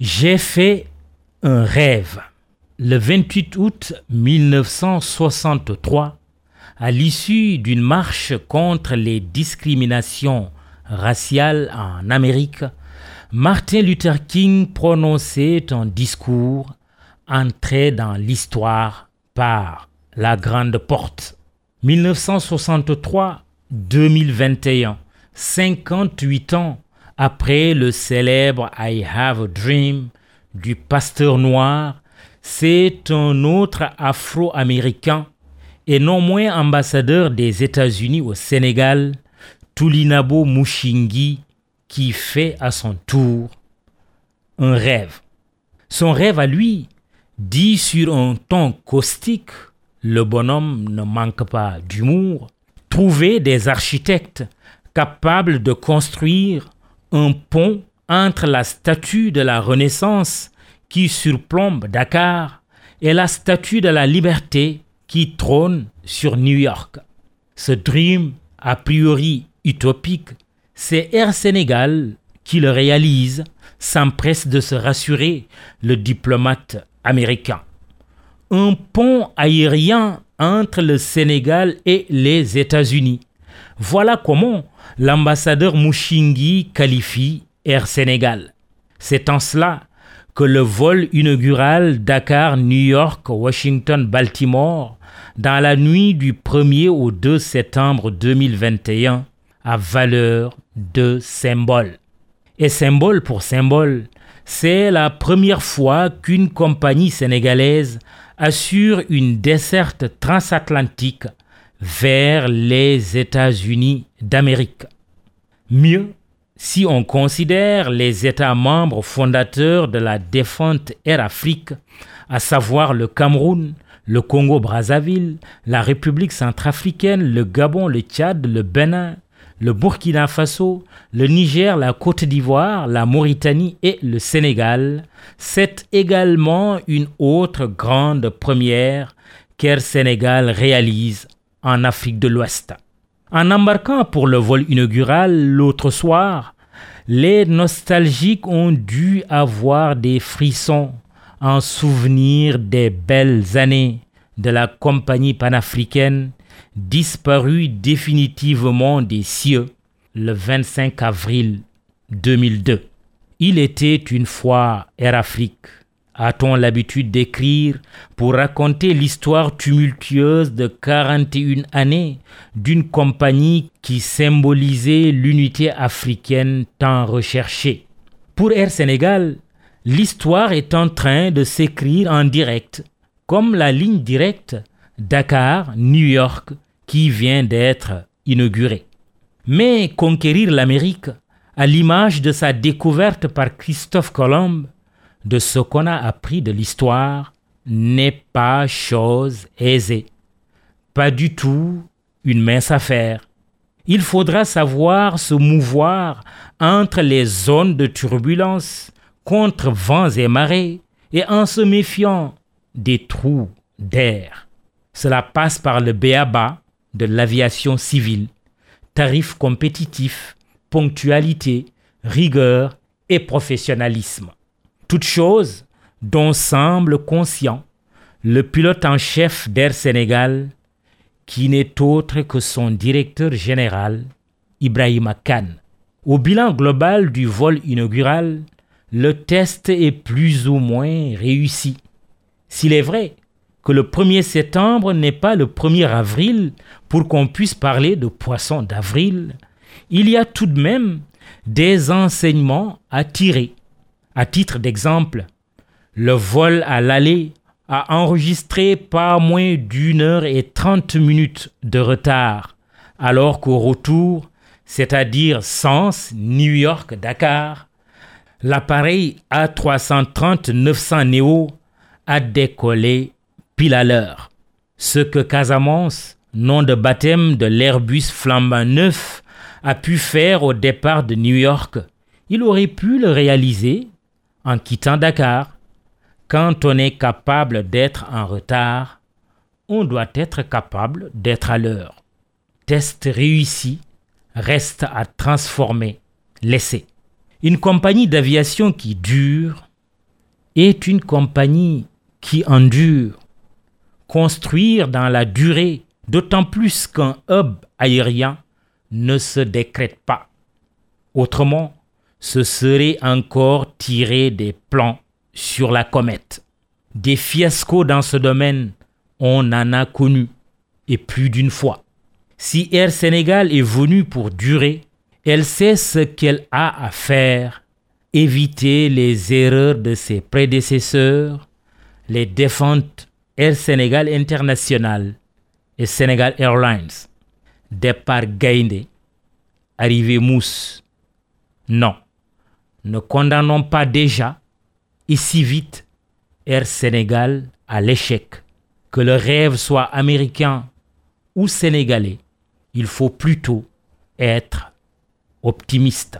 J'ai fait un rêve. Le 28 août 1963, à l'issue d'une marche contre les discriminations raciales en Amérique, Martin Luther King prononçait un discours entré dans l'histoire par la grande porte. 1963-2021, 58 ans après le célèbre I Have a Dream du pasteur noir, c'est un autre Afro-Américain et non moins ambassadeur des États-Unis au Sénégal, Tulinabo Mushingi, qui fait à son tour un rêve. Son rêve à lui, dit sur un ton caustique, le bonhomme ne manque pas d'humour, trouver des architectes capables de construire un pont entre la statue de la Renaissance qui surplombe Dakar et la statue de la liberté qui trône sur New York. Ce dream, a priori utopique, c'est Air Sénégal qui le réalise, s'empresse de se rassurer le diplomate américain. Un pont aérien entre le Sénégal et les États-Unis. Voilà comment l'ambassadeur Mushingi qualifie Air Sénégal. C'est en cela que le vol inaugural Dakar-New York-Washington-Baltimore dans la nuit du 1er au 2 septembre 2021 a valeur de symbole. Et symbole pour symbole, c'est la première fois qu'une compagnie sénégalaise assure une desserte transatlantique vers les États-Unis d'Amérique. Mieux, si on considère les États membres fondateurs de la défunte Air Afrique, à savoir le Cameroun, le Congo-Brazzaville, la République centrafricaine, le Gabon, le Tchad, le Bénin, le Burkina Faso, le Niger, la Côte d'Ivoire, la Mauritanie et le Sénégal, c'est également une autre grande première qu'Air Sénégal réalise en Afrique de l'Ouest. En embarquant pour le vol inaugural l'autre soir, les nostalgiques ont dû avoir des frissons en souvenir des belles années de la compagnie panafricaine disparue définitivement des cieux le 25 avril 2002. Il était une fois Air Afrique a-t-on l'habitude d'écrire pour raconter l'histoire tumultueuse de 41 années d'une compagnie qui symbolisait l'unité africaine tant recherchée? Pour Air Sénégal, l'histoire est en train de s'écrire en direct, comme la ligne directe Dakar-New York qui vient d'être inaugurée. Mais conquérir l'Amérique, à l'image de sa découverte par Christophe Colomb, de ce qu'on a appris de l'histoire n'est pas chose aisée. Pas du tout une mince affaire. Il faudra savoir se mouvoir entre les zones de turbulence, contre vents et marées, et en se méfiant des trous d'air. Cela passe par le béaba de l'aviation civile, tarifs compétitifs, ponctualité, rigueur et professionnalisme. Toute chose dont semble conscient le pilote en chef d'Air Sénégal, qui n'est autre que son directeur général, Ibrahim Khan. Au bilan global du vol inaugural, le test est plus ou moins réussi. S'il est vrai que le 1er septembre n'est pas le 1er avril pour qu'on puisse parler de poisson d'avril, il y a tout de même des enseignements à tirer. À titre d'exemple, le vol à l'aller a enregistré pas moins d'une heure et trente minutes de retard, alors qu'au retour, c'est-à-dire sens New York-Dakar, l'appareil A330-900 Neo a décollé pile à l'heure. Ce que Casamance, nom de baptême de l'Airbus flambant neuf, a pu faire au départ de New York, il aurait pu le réaliser en quittant Dakar. Quand on est capable d'être en retard, on doit être capable d'être à l'heure. Test réussi, reste à transformer, laisser. Une compagnie d'aviation qui dure, est une compagnie qui endure. Construire dans la durée, d'autant plus qu'un hub aérien ne se décrète pas. Autrement, ce serait encore tirer des plans sur la comète. Des fiascos dans ce domaine, on en a connu, et plus d'une fois. Si Air Sénégal est venue pour durer, elle sait ce qu'elle a à faire, éviter les erreurs de ses prédécesseurs, les défuntes Air Sénégal International et Sénégal Airlines. Départ Gaïndé, arrivée Mousse. Non, ne condamnons pas déjà si vite Air Sénégal à l'échec. Que le rêve soit américain ou sénégalais, il faut plutôt être optimiste.